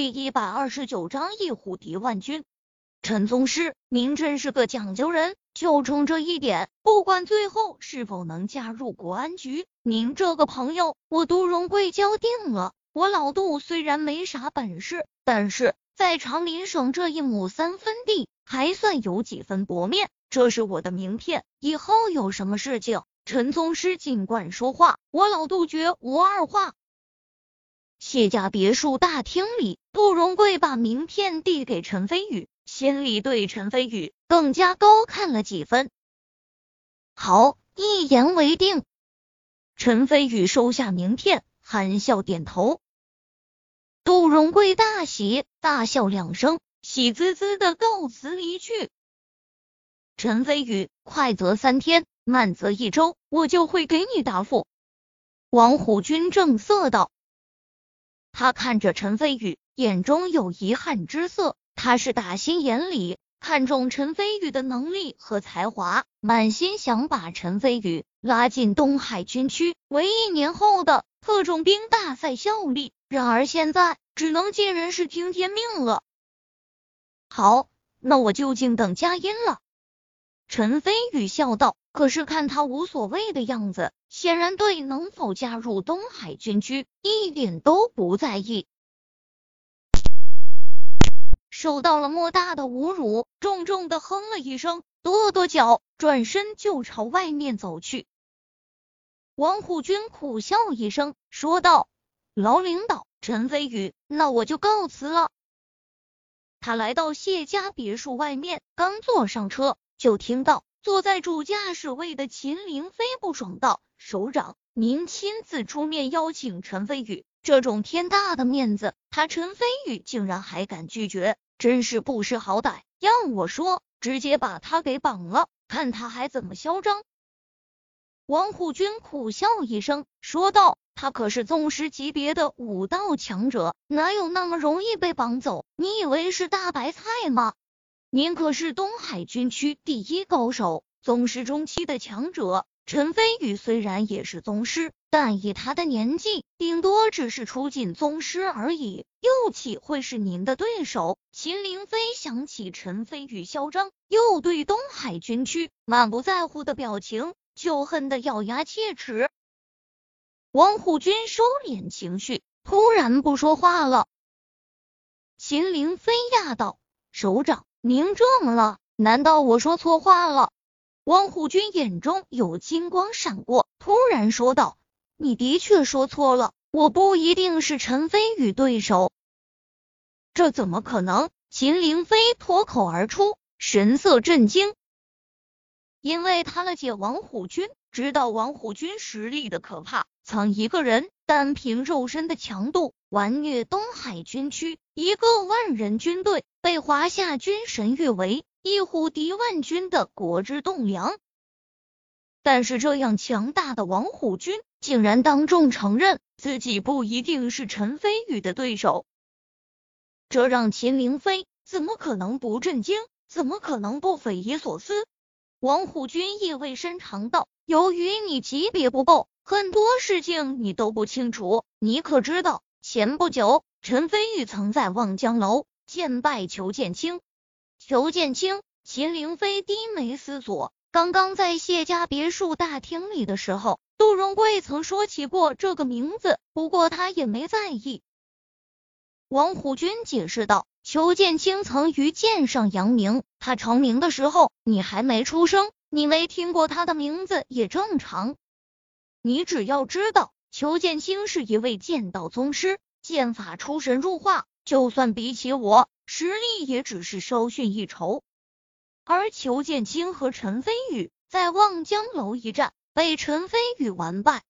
第一百二十九章一虎敌万军。陈宗师，您真是个讲究人，就冲这一点，不管最后是否能加入国安局，您这个朋友，我杜荣贵交定了。我老杜虽然没啥本事，但是在长林省这一亩三分地，还算有几分薄面。这是我的名片，以后有什么事情，陈宗师尽管说话，我老杜绝无二话。谢家别墅大厅里，杜荣贵把名片递给陈飞宇。心里对陈飞宇更加高看了几分。好，一言为定。陈飞宇收下名片，含笑点头。杜荣贵大喜，大笑两声，喜滋滋的告辞离去。陈飞宇，快则三天，慢则一周，我就会给你答复。王虎军正色道。他看着陈飞宇，眼中有遗憾之色。他是打心眼里看中陈飞宇的能力和才华，满心想把陈飞宇拉进东海军区，为一年后的特种兵大赛效力。然而现在只能尽人事听天命了。好，那我就静等佳音了。陈飞宇笑道，可是看他无所谓的样子，显然对能否加入东海军区一点都不在意。受到了莫大的侮辱，重重的哼了一声，跺跺脚，转身就朝外面走去。王虎军苦笑一声，说道：“老领导，陈飞宇，那我就告辞了。”他来到谢家别墅外面，刚坐上车，就听到坐在主驾驶位的秦凌飞不爽道：“首长，您亲自出面邀请陈飞宇，这种天大的面子，他陈飞宇竟然还敢拒绝。”真是不识好歹，要我说，直接把他给绑了，看他还怎么嚣张。王虎军苦笑一声，说道：“他可是宗师级别的武道强者，哪有那么容易被绑走？你以为是大白菜吗？您可是东海军区第一高手，宗师中期的强者。”陈飞宇虽然也是宗师，但以他的年纪，顶多只是初进宗师而已，又岂会是您的对手？秦凌飞想起陈飞宇嚣张，又对东海军区满不在乎的表情，就恨得咬牙切齿。王虎军收敛情绪，突然不说话了。秦凌飞讶道：“首长，您这么了？难道我说错话了？”王虎军眼中有金光闪过，突然说道：“你的确说错了，我不一定是陈飞宇对手。”这怎么可能？秦凌飞脱口而出，神色震惊，因为他了解王虎军，知道王虎军实力的可怕。藏一个人单凭肉身的强度，完虐东海军区一个万人军队，被华夏军神誉为。一虎敌万军的国之栋梁，但是这样强大的王虎军竟然当众承认自己不一定是陈飞宇的对手，这让秦凌飞怎么可能不震惊？怎么可能不匪夷所思？王虎军意味深长道：“由于你级别不够，很多事情你都不清楚。你可知道，前不久陈飞宇曾在望江楼见拜裘剑清。”裘剑清，秦凌飞低眉思索。刚刚在谢家别墅大厅里的时候，杜荣贵曾说起过这个名字，不过他也没在意。王虎军解释道：“裘剑清曾于剑上扬名，他成名的时候你还没出生，你没听过他的名字也正常。你只要知道，裘剑清是一位剑道宗师，剑法出神入化，就算比起我。”实力也只是稍逊一筹，而裘剑清和陈飞宇在望江楼一战被陈飞宇完败。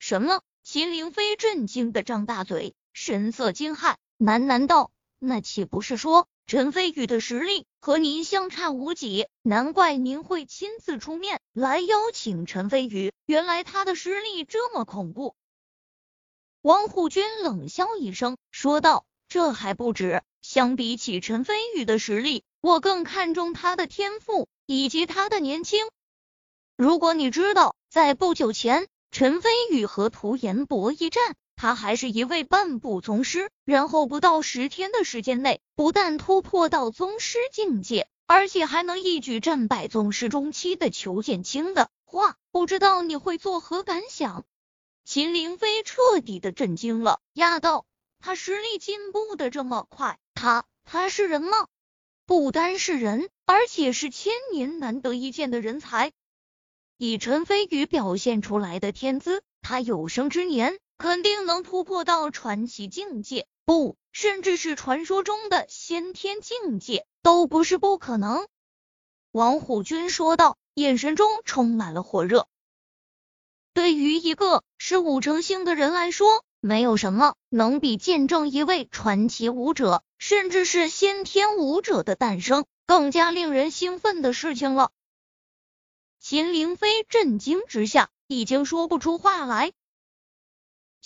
什么？秦凌飞震惊的张大嘴，神色惊骇，喃喃道：“那岂不是说陈飞宇的实力和您相差无几？难怪您会亲自出面来邀请陈飞宇，原来他的实力这么恐怖。”王虎军冷笑一声，说道：“这还不止。”相比起陈飞宇的实力，我更看重他的天赋以及他的年轻。如果你知道，在不久前陈飞宇和涂岩博一战，他还是一位半步宗师，然后不到十天的时间内，不但突破到宗师境界，而且还能一举战败宗师中期的裘剑清的话，不知道你会作何感想？秦凌飞彻底的震惊了，压道：“他实力进步的这么快，他他是人吗？不单是人，而且是千年难得一见的人才。以陈飞宇表现出来的天资，他有生之年。”肯定能突破到传奇境界，不，甚至是传说中的先天境界，都不是不可能。王虎军说道，眼神中充满了火热。对于一个是武成星的人来说，没有什么能比见证一位传奇武者，甚至是先天武者的诞生，更加令人兴奋的事情了。秦凌飞震惊之下，已经说不出话来。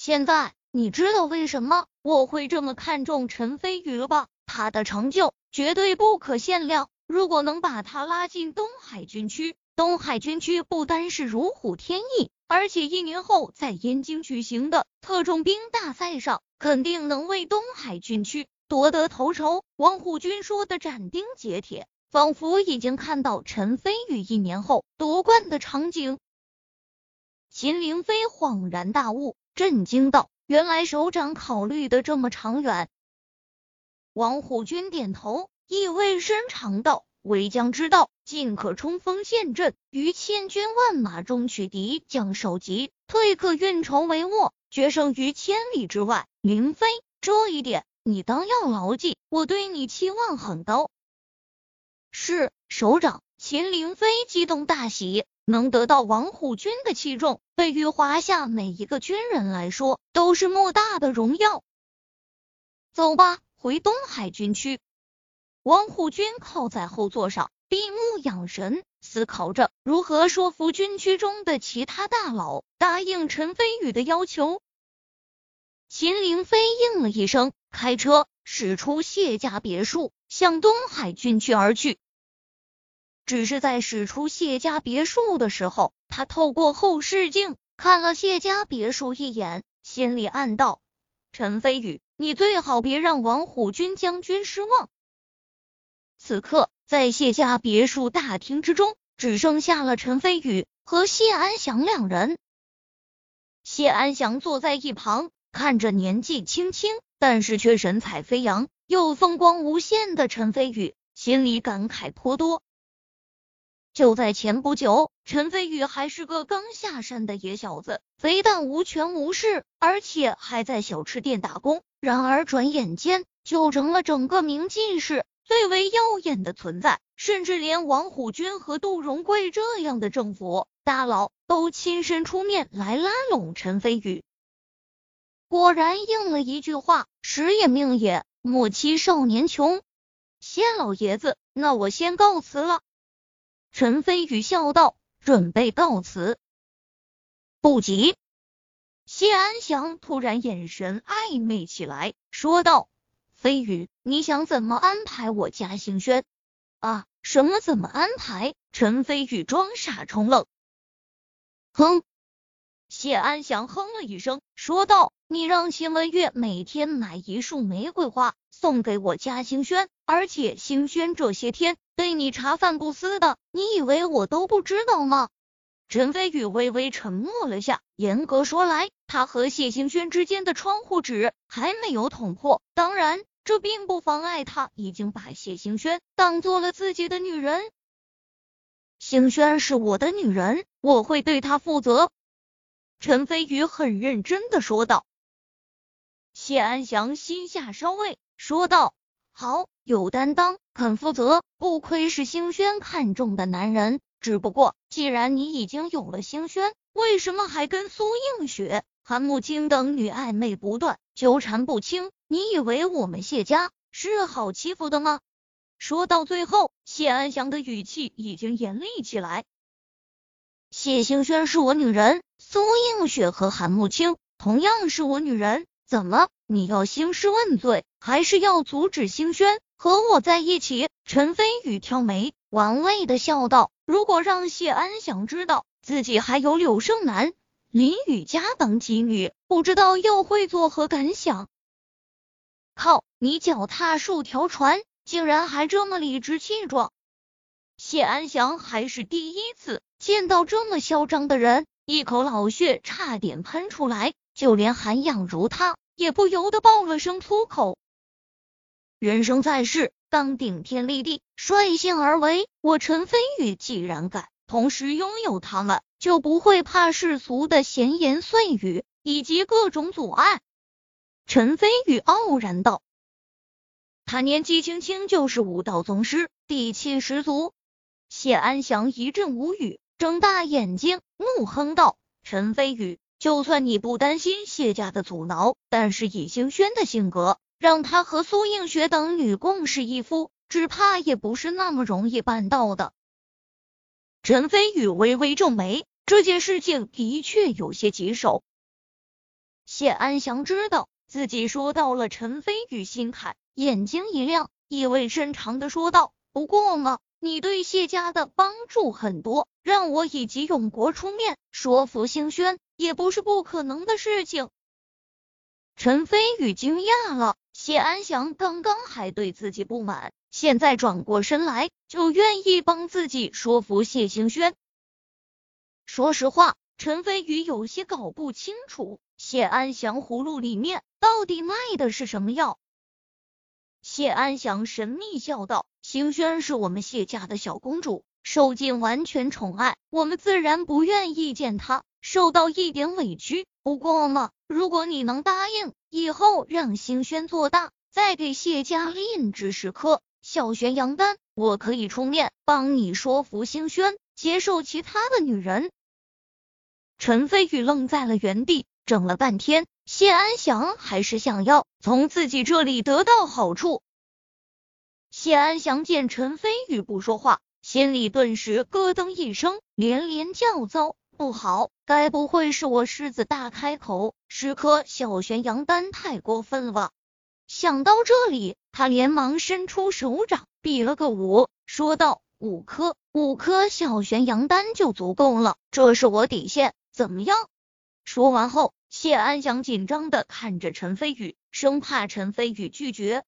现在你知道为什么我会这么看重陈飞宇了吧？他的成就绝对不可限量。如果能把他拉进东海军区，东海军区不单是如虎添翼，而且一年后在燕京举行的特种兵大赛上，肯定能为东海军区夺得头筹。王虎军说的斩钉截铁，仿佛已经看到陈飞宇一年后夺冠的场景。秦凌飞恍然大悟。震惊道：“原来首长考虑的这么长远。”王虎军点头，意味深长道：“为将之道，进可冲锋陷阵，于千军万马中取敌将首级，退可运筹帷幄，决胜于千里之外。”林飞，这一点你当要牢记，我对你期望很高。是首长，秦凌飞激动大喜。能得到王虎军的器重，对于华夏每一个军人来说，都是莫大的荣耀。走吧，回东海军区。王虎军靠在后座上，闭目养神，思考着如何说服军区中的其他大佬答应陈飞宇的要求。秦凌飞应了一声，开车驶出谢家别墅，向东海军区而去。只是在驶出谢家别墅的时候，他透过后视镜看了谢家别墅一眼，心里暗道：“陈飞宇，你最好别让王虎军将军失望。”此刻，在谢家别墅大厅之中，只剩下了陈飞宇和谢安祥两人。谢安祥坐在一旁，看着年纪轻轻，但是却神采飞扬又风光无限的陈飞宇，心里感慨颇多。就在前不久，陈飞宇还是个刚下山的野小子，非但无权无势，而且还在小吃店打工。然而转眼间就成了整个明进市最为耀眼的存在，甚至连王虎军和杜荣贵这样的政府大佬都亲身出面来拉拢陈飞宇。果然应了一句话：时也命也，莫欺少年穷。谢老爷子，那我先告辞了。陈飞宇笑道：“准备告辞，不急。”谢安祥突然眼神暧昧起来，说道：“飞宇，你想怎么安排我家兴轩？”啊，什么怎么安排？陈飞宇装傻充愣。哼！谢安祥哼了一声，说道：“你让秦文月每天买一束玫瑰花送给我家兴轩，而且兴轩这些天……”对你茶饭不思的，你以为我都不知道吗？陈飞宇微微沉默了下，严格说来，他和谢兴轩之间的窗户纸还没有捅破。当然，这并不妨碍他已经把谢兴轩当做了自己的女人。兴轩是我的女人，我会对她负责。陈飞宇很认真的说道。谢安祥心下稍慰，说道。好，有担当，肯负责，不愧是星轩看中的男人。只不过，既然你已经有了星轩，为什么还跟苏映雪、韩慕清等女暧昧不断，纠缠不清？你以为我们谢家是好欺负的吗？说到最后，谢安祥的语气已经严厉起来。谢星轩是我女人，苏映雪和韩慕清同样是我女人。怎么？你要兴师问罪，还是要阻止星轩和我在一起？陈飞宇挑眉，玩味的笑道：“如果让谢安祥知道自己还有柳胜男林雨佳等几女不知道又会作何感想。靠，你脚踏数条船，竟然还这么理直气壮！谢安祥还是第一次见到这么嚣张的人，一口老血差点喷出来，就连涵养如他也不由得爆了声粗口。人生在世，当顶天立地，率性而为。我陈飞宇既然敢同时拥有他们，就不会怕世俗的闲言碎语以及各种阻碍。陈飞宇傲然道：“他年纪轻轻就是武道宗师，底气十足。”谢安祥一阵无语，睁大眼睛怒哼道：“陈飞宇，就算你不担心谢家的阻挠，但是以星轩的性格。”让他和苏映雪等女共侍一夫，只怕也不是那么容易办到的。陈飞宇微微皱眉，这件事情的确有些棘手。谢安祥知道自己说到了陈飞宇心坎，眼睛一亮，意味深长的说道：“不过嘛，你对谢家的帮助很多，让我以及永国出面说服星轩，也不是不可能的事情。”陈飞宇惊讶了。谢安祥刚刚还对自己不满，现在转过身来就愿意帮自己说服谢星轩。说实话，陈飞宇有些搞不清楚谢安祥葫芦里面到底卖的是什么药。谢安祥神秘笑道：“星轩是我们谢家的小公主，受尽完全宠爱，我们自然不愿意见她受到一点委屈。不过嘛，如果你能答应……”以后让星轩做大，再给谢家另制时刻小玄阳丹，我可以出面帮你说服星轩接受其他的女人。陈飞宇愣在了原地，整了半天，谢安祥还是想要从自己这里得到好处。谢安祥见陈飞宇不说话，心里顿时咯噔一声，连连叫糟。不好，该不会是我狮子大开口，十颗小玄阳丹太过分了吧？想到这里，他连忙伸出手掌，比了个五，说道：“五颗，五颗小玄阳丹就足够了，这是我底线，怎么样？”说完后，谢安祥紧张的看着陈飞宇，生怕陈飞宇拒绝。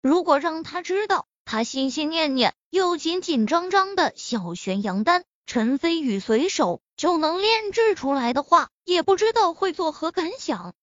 如果让他知道他心心念念又紧紧张张的小玄阳丹。陈飞宇随手就能炼制出来的话，也不知道会作何感想。